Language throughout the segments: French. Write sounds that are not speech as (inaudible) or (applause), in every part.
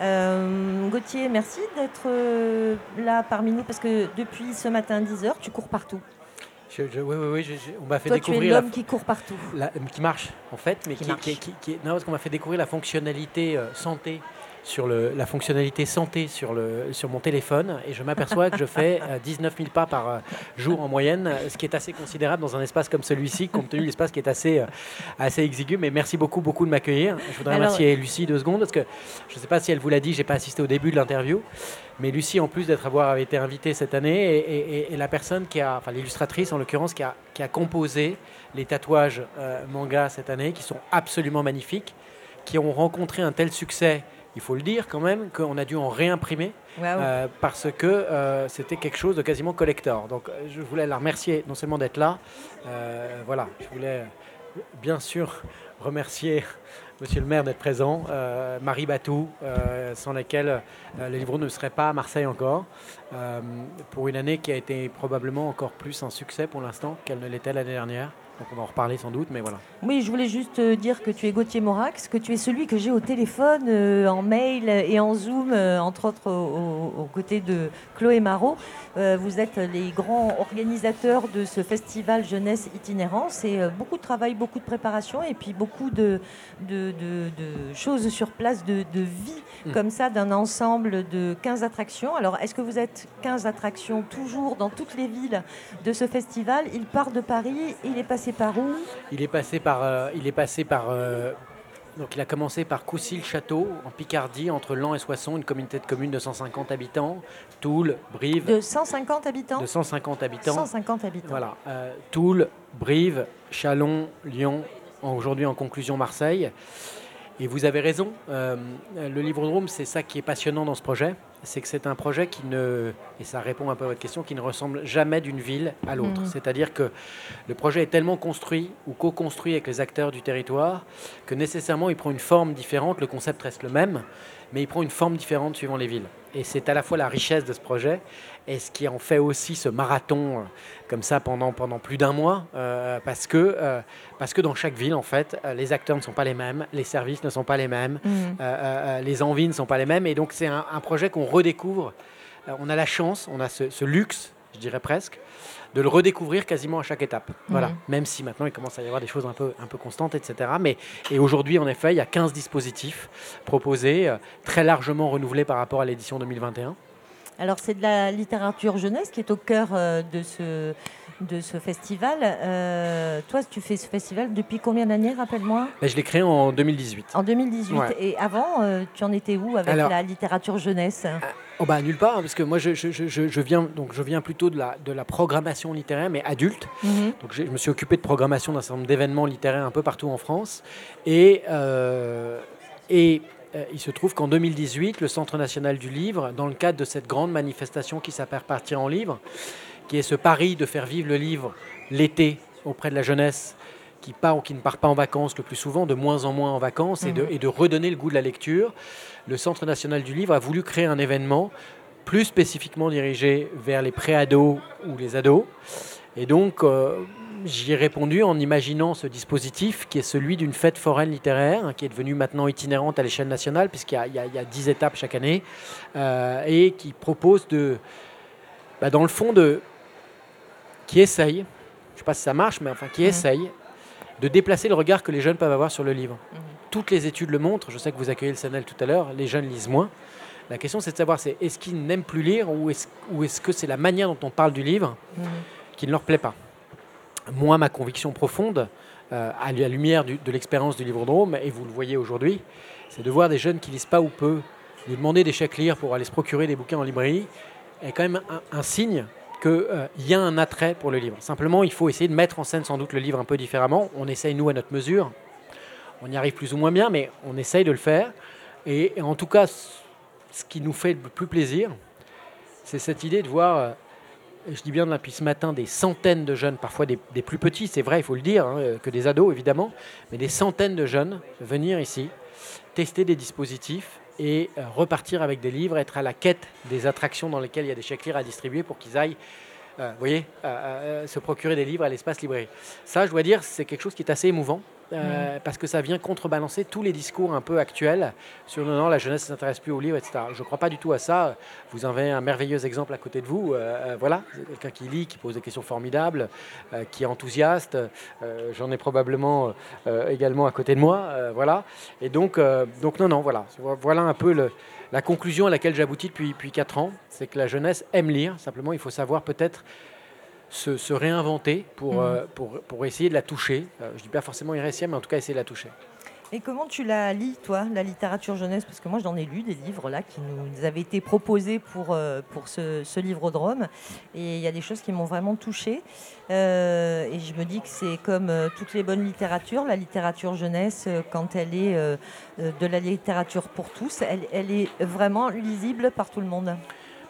Euh, Gauthier, merci d'être euh, là parmi nous parce que depuis ce matin 10h, tu cours partout. Je, je, oui, oui, oui, on m'a fait Toi, découvrir. tu es l'homme qui court partout. La, qui marche, en fait, mais Qui qui, marche. qui- qui- qui- non, parce qu'on m'a fait découvrir la fonctionnalité euh, santé sur le, la fonctionnalité santé sur, le, sur mon téléphone et je m'aperçois que je fais euh, 19 000 pas par euh, jour en moyenne, euh, ce qui est assez considérable dans un espace comme celui-ci, compte tenu de l'espace qui est assez, euh, assez exigu. Mais merci beaucoup, beaucoup de m'accueillir. Je voudrais Alors- remercier Lucie deux secondes parce que je ne sais pas si elle vous l'a dit, j'ai pas assisté au début de l'interview. Mais Lucie, en plus d'être avoir été invitée cette année, est, est- est- est la personne qui a, enfin l'illustratrice en l'occurrence, qui a, qui a composé les tatouages euh, manga cette année, qui sont absolument magnifiques, qui ont rencontré un tel succès, il faut le dire quand même, qu'on a dû en réimprimer euh, parce que euh, c'était quelque chose de quasiment collector. Donc euh, je voulais la remercier non seulement d'être là, euh, voilà, je voulais bien sûr remercier (laughs) Monsieur le maire d'être présent, euh, Marie Batou, euh, sans laquelle euh, le livre ne serait pas à Marseille encore, pour une année qui a été probablement encore plus un succès pour l'instant qu'elle ne l'était l'année dernière. Donc on va en reparler sans doute, mais voilà. Oui, je voulais juste euh, dire que tu es Gauthier Morax, que tu es celui que j'ai au téléphone, euh, en mail et en Zoom, euh, entre autres au- au- aux côtés de Chloé Marot. Euh, vous êtes les grands organisateurs de ce festival jeunesse itinérant. C'est beaucoup de travail, beaucoup de préparation et puis beaucoup de, de- de- de choses sur place, de, vie Mm. comme ça, d'un ensemble de 15 attractions. Alors, est-ce que vous êtes 15 attractions toujours dans toutes les villes de ce festival? Il part de Paris, il est passé par où? Il est passé par, euh, il est passé par, euh, donc il a commencé par Coucy-le-Château en Picardie entre Laon et Soissons, une communauté de communes de 150 habitants, Toul, Brive De 150 habitants? De 150 habitants. 150 habitants. Voilà, euh, Toul, Brive, Chalon, Lyon, aujourd'hui en conclusion Marseille. Et vous avez raison, le Livre-Drôme, c'est ça qui est passionnant dans ce projet, c'est que c'est un projet qui ne, et ça répond un peu à votre question, qui ne ressemble jamais d'une ville à l'autre. Mhm. C'est-à-dire que le projet est tellement construit ou co-construit avec les acteurs du territoire que nécessairement il prend une forme différente, le concept reste le même, mais il prend une forme différente suivant les villes. Et c'est à la fois la richesse de ce projet et ce qui en fait aussi ce marathon euh, comme ça pendant, pendant plus d'un mois, euh, parce, que, euh, parce que dans chaque ville, en fait, euh, les acteurs ne sont pas les mêmes, les services ne sont pas les mêmes, euh, euh, les envies ne sont pas les mêmes, et donc c'est un, un projet qu'on redécouvre. Euh, on a la chance, on a ce, ce luxe, je dirais presque, de le redécouvrir quasiment à chaque étape. Voilà. Mhm. Même si maintenant il commence à y avoir des choses un peu, un peu constantes, etc. Mais, et aujourd'hui, en effet, il y a 15 dispositifs proposés, euh, très largement renouvelés par rapport à l'édition 2021. Alors, c'est de la littérature jeunesse qui est au cœur euh, de ce, de ce festival. Euh, toi, tu fais ce festival depuis combien d'années, rappelle-moi? Mais je l'ai créé en 2018. En 2018. Ouais. Et avant, euh, tu en étais où avec Alors- la littérature jeunesse? Oh bah nulle part, hein, parce que moi je, je- je- je- je viens, donc je viens plutôt de la, de la programmation littéraire, mais adulte. Mhm. Donc je me suis occupé de programmation d'un certain nombre d'événements littéraires un peu partout en France. Et, euh, et euh, il se trouve qu'en 2018, le Centre national du livre, dans le cadre de cette grande manifestation qui s'appelle Partir en livre, qui est ce pari de faire vivre le livre l'été auprès de la jeunesse qui part ou qui ne part pas en vacances le plus souvent, de moins en moins en vacances, et, de, Mhm. et de redonner le goût de la lecture, le Centre national du livre a voulu créer un événement plus spécifiquement dirigé vers les pré-ados ou les ados. Et donc, euh, j'y ai répondu en imaginant ce dispositif qui est celui d'une fête foraine littéraire, hein, qui est devenue maintenant itinérante à l'échelle nationale, puisqu'il y a, il y a- il y a 10 étapes chaque année, euh, et qui propose de, bah, dans le fond, de, qui essaye, je ne sais pas si ça marche, mais enfin, qui essaye de déplacer le regard que les jeunes peuvent avoir sur le livre. Mhm. Toutes les études le montrent, je sais que vous accueillez le CNL tout à l'heure, les jeunes lisent moins. La question, c'est de savoir, c'est est-ce qu'ils n'aiment plus lire ou est-ce ou est-ce que c'est la manière dont on parle du livre Mhm. qui ne leur plaît pas Moi, ma conviction profonde, euh, à la lumière du- de l'expérience du Livre-Drôme, et vous le voyez aujourd'hui, c'est de voir des jeunes qui lisent pas ou peu, lui demander des chèques lire pour aller se procurer des bouquins en librairie, est quand même un, un signe qu'il y a un attrait pour le livre. Simplement, il faut essayer de mettre en scène sans doute le livre un peu différemment. On essaye, nous, à notre mesure. On y arrive plus ou moins bien, mais on essaye de le faire. Et, en tout cas, ce qui nous fait le plus plaisir, c'est cette idée de voir, euh, je dis bien depuis ce matin, des centaines de jeunes, parfois des, des plus petits, c'est vrai, il faut le dire, hein, que des ados évidemment, mais des centaines de jeunes venir ici, tester des dispositifs et euh, repartir avec des livres, être à la quête des attractions dans lesquelles il y a des chèques à distribuer pour qu'ils aillent, euh, vous voyez, euh, se procurer des livres à l'espace librairie. Ça, je dois dire, c'est quelque chose qui est assez émouvant euh, parce que ça vient contrebalancer tous les discours un peu actuels sur non, non la jeunesse ne s'intéresse plus aux livres, etc. Je ne crois pas du tout à ça. Vous en avez un merveilleux exemple à côté de vous. Euh, voilà, quelqu'un qui lit, qui pose des questions formidables, qui est enthousiaste. J'en ai probablement également à côté de moi. voilà. Et donc, donc, non, non, voilà. Voilà un peu le, la conclusion à laquelle j'aboutis depuis, depuis 4 ans. C'est que la jeunesse aime lire. Simplement, il faut savoir peut-être se, réinventer pour, mhm. euh, pour, pour, essayer de la toucher. Euh, je ne dis pas forcément réussir, mais en tout cas essayer de la toucher. Et comment tu la lis, toi, la littérature jeunesse? Parce que moi, j'en ai lu des livres là qui nous avaient été proposés pour, euh, pour ce, ce livre-drome. Et il y a des choses qui m'ont vraiment touchée. et je me dis que c'est comme toutes les bonnes littératures. La littérature jeunesse, quand elle est de la littérature pour tous, elle, elle, est vraiment lisible par tout le monde.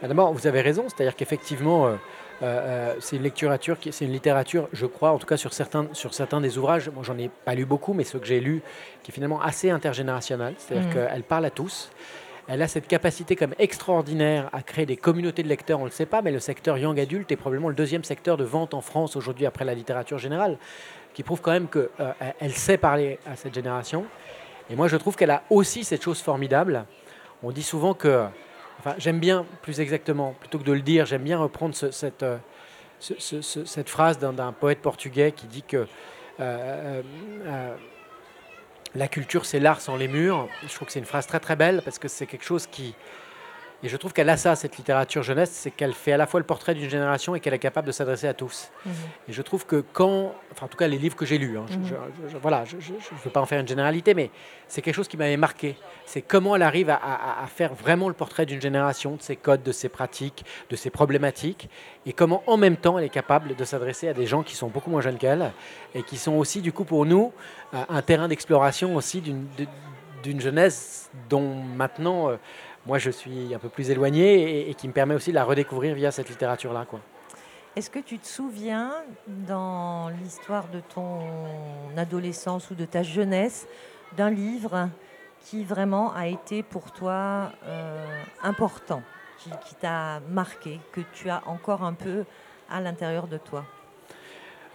Bah, d'abord, vous avez raison. C'est-à-dire qu'effectivement euh, euh, c'est une littérature, c'est une littérature, je crois, en tout cas sur certains, sur certains des ouvrages. Moi, j'en ai pas lu beaucoup, mais ceux que j'ai lus, qui est finalement assez intergénérationnel. C'est-à-dire mmh. qu'elle parle à tous. Elle a cette capacité comme extraordinaire à créer des communautés de lecteurs, on ne le sait pas, mais le secteur young adulte est probablement le deuxième secteur de vente en France aujourd'hui après la littérature générale, qui prouve quand même qu'elle euh, sait parler à cette génération. Et moi je trouve qu'elle a aussi cette chose formidable. On dit souvent que J'aime bien, plus exactement, plutôt que de le dire, j'aime bien reprendre cette, euh, cette phrase d'un poète portugais qui dit que euh, euh, la culture, c'est l'art sans les murs. Je trouve que c'est une phrase très très belle parce que c'est quelque chose qui, et je trouve qu'elle a ça, cette littérature jeunesse, c'est qu'elle fait à la fois le portrait d'une génération et qu'elle est capable de s'adresser à tous. Mhm. Et je trouve que quand, enfin en tout cas les livres que j'ai lus, hein, je, mhm. voilà, je ne veux pas en faire une généralité, mais c'est quelque chose qui m'avait marqué. C'est comment elle arrive à, faire vraiment le portrait d'une génération, de ses codes, de ses pratiques, de ses problématiques, et comment en même temps elle est capable de s'adresser à des gens qui sont beaucoup moins jeunes qu'elle, et qui sont aussi du coup pour nous un terrain d'exploration aussi d'une jeunesse dont maintenant... Euh, moi je suis un peu plus éloigné et, qui me permet aussi de la redécouvrir via cette littérature-là. Est-ce que tu te souviens, dans l'histoire de ton adolescence ou de ta jeunesse, d'un livre qui vraiment a été pour toi euh, important, qui t'a marqué, que tu as encore un peu à l'intérieur de toi?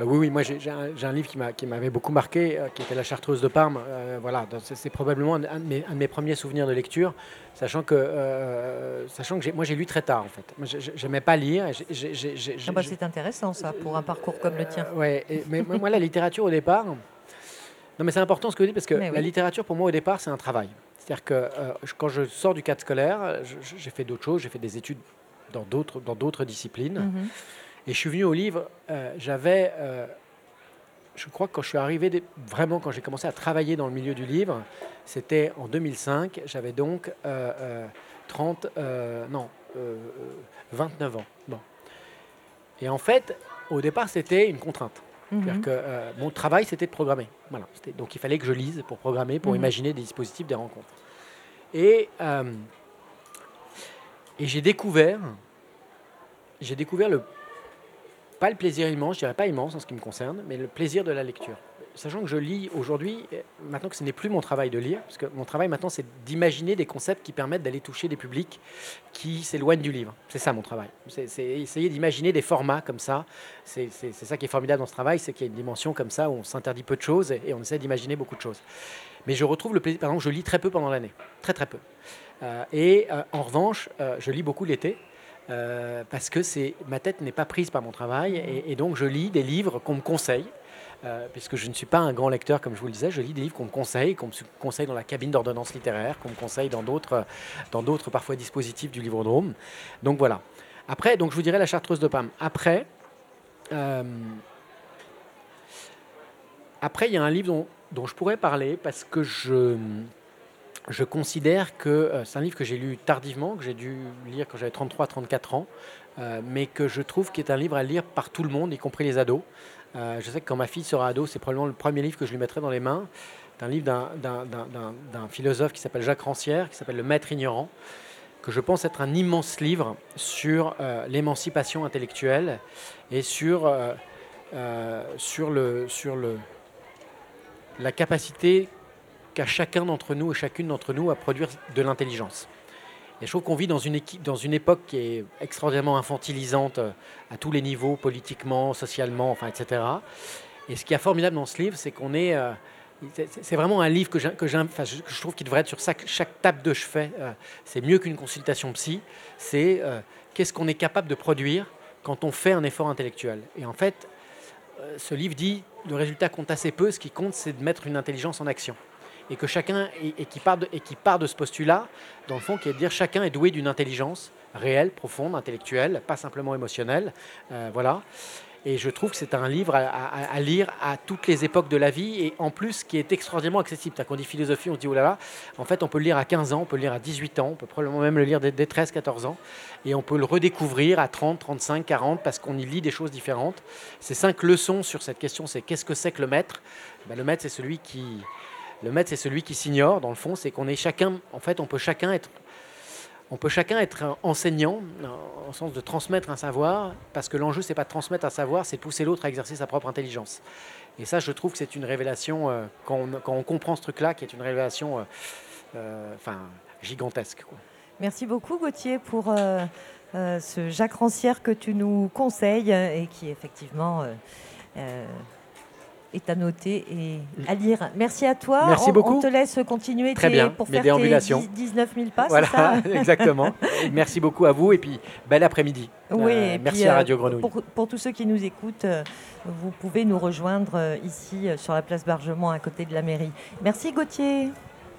Euh, oui, oui, moi j'ai un, livre qui m'avait beaucoup marqué, euh, qui était La Chartreuse de Parme. Euh, voilà, c'est probablement un, de mes, premiers souvenirs de lecture, sachant que, sachant que moi j'ai lu très tard en fait. J'aimais pas lire. Ah bah, c'est intéressant ça pour un parcours comme le tien. ouais, mais moi la littérature au départ. Non, mais c'est important ce que vous dites parce que la littérature pour moi au départ c'est un travail. C'est-à-dire que quand je sors du cadre scolaire, j'ai fait d'autres choses, j'ai fait des études dans d'autres disciplines. Mm-hmm. Et je suis venu au livre, euh, j'avais, euh, je crois que quand je suis arrivé, vraiment quand j'ai commencé à travailler dans le milieu du livre, c'était en 2005, j'avais donc 30, euh, non, 29 ans. Bon. Et en fait, au départ, c'était une contrainte. Mhm. que mon travail, c'était de programmer. Voilà. Donc il fallait que je lise pour programmer, pour mhm. imaginer des dispositifs, des rencontres. Et, et j'ai découvert, j'ai découvert le pas le plaisir immense, je dirais pas immense en ce qui me concerne, mais le plaisir de la lecture. Sachant que je lis aujourd'hui, maintenant que ce n'est plus mon travail de lire, parce que mon travail maintenant c'est d'imaginer des concepts qui permettent d'aller toucher des publics qui s'éloignent du livre. C'est ça mon travail. C'est essayer d'imaginer des formats comme ça. C'est ça qui est formidable dans ce travail, c'est qu'il y a une dimension comme ça où on s'interdit peu de choses et on essaie d'imaginer beaucoup de choses. Mais je retrouve le plaisir, par exemple, je lis très peu pendant l'année, très très peu. Euh, et euh, en revanche, euh, je lis beaucoup l'été. Euh, parce que ma tête n'est pas prise par mon travail et, donc je lis des livres qu'on me conseille. Euh, puisque je ne suis pas un grand lecteur, comme je vous le disais, je lis des livres qu'on me conseille, qu'on me conseille dans la cabine d'ordonnance littéraire, qu'on me conseille dans d'autres, dans d'autres parfois dispositifs du livre. Donc voilà. Après, donc je vous dirais la Chartreuse de Pam. Après, euh, après il y a un livre dont je pourrais parler parce que je je considère que euh, c'est un livre que j'ai lu tardivement, que j'ai dû lire quand j'avais 33-34 ans, euh, mais que je trouve qu'il est un livre à lire par tout le monde, y compris les ados. Euh, je sais que quand ma fille sera ado, c'est probablement le premier livre que je lui mettrai dans les mains. C'est un livre d'un philosophe qui s'appelle Jacques Rancière, qui s'appelle Le Maître ignorant, que je pense être un immense livre sur l'émancipation intellectuelle et sur, sur, le, sur le, la capacité qu'à chacun d'entre nous et chacune d'entre nous à produire de l'intelligence. Et je trouve qu'on vit dans une, équipe, dans une époque qui est extraordinairement infantilisante euh, à tous les niveaux, politiquement, socialement, enfin, etc. Et ce qui est formidable dans ce livre, c'est qu'on est, euh, c'est vraiment un livre que, que, je trouve qu'il devrait être sur chaque, table de chevet. c'est mieux qu'une consultation psy. C'est qu'est-ce qu'on est capable de produire quand on fait un effort intellectuel. Et en fait, ce livre dit le résultat compte assez peu. Ce qui compte, c'est de mettre une intelligence en action et que chacun et, qui part de, et qui part de ce postulat, dans le fond, qui est de dire chacun est doué d'une intelligence réelle, profonde, intellectuelle, pas simplement émotionnelle, euh, voilà. Et je trouve que c'est un livre à, lire à toutes les époques de la vie et en plus qui est extraordinairement accessible. Quand on dit philosophie, on se dit oh là là, en fait on peut le lire à 15 ans, on peut le lire à 18 ans, on peut probablement même le lire dès, 13-14 ans et on peut le redécouvrir à 30, 35, 40 parce qu'on y lit des choses différentes. Ces cinq leçons sur cette question, c'est qu'est-ce que c'est que le maître? Ben, Le maître, c'est celui qui, le maître, c'est celui qui s'ignore, dans le fond, c'est qu'on est chacun, en fait, on peut chacun être, on peut chacun être enseignant, en sens de transmettre un savoir, parce que l'enjeu, c'est pas de transmettre un savoir, c'est pousser l'autre à exercer sa propre intelligence. Et ça, je trouve que c'est une révélation, euh, quand, on, comprend ce truc-là, qui est une révélation euh, euh, enfin, gigantesque. Merci beaucoup, Gauthier, pour ce Jacques Rancière que tu nous conseilles et qui, effectivement, est à noter et à lire. Merci à toi. Merci beaucoup. On te laisse continuer Très bien. pour faire tes 19 000 pas. Voilà, (laughs) exactement. (laughs) Merci beaucoup à vous et puis bel après-midi. Oui, euh, merci à Radio Grenouille. Pour, pour, tous ceux qui nous écoutent, euh, vous pouvez nous rejoindre euh, ici sur la place Bargement à côté de la mairie. Merci Gauthier.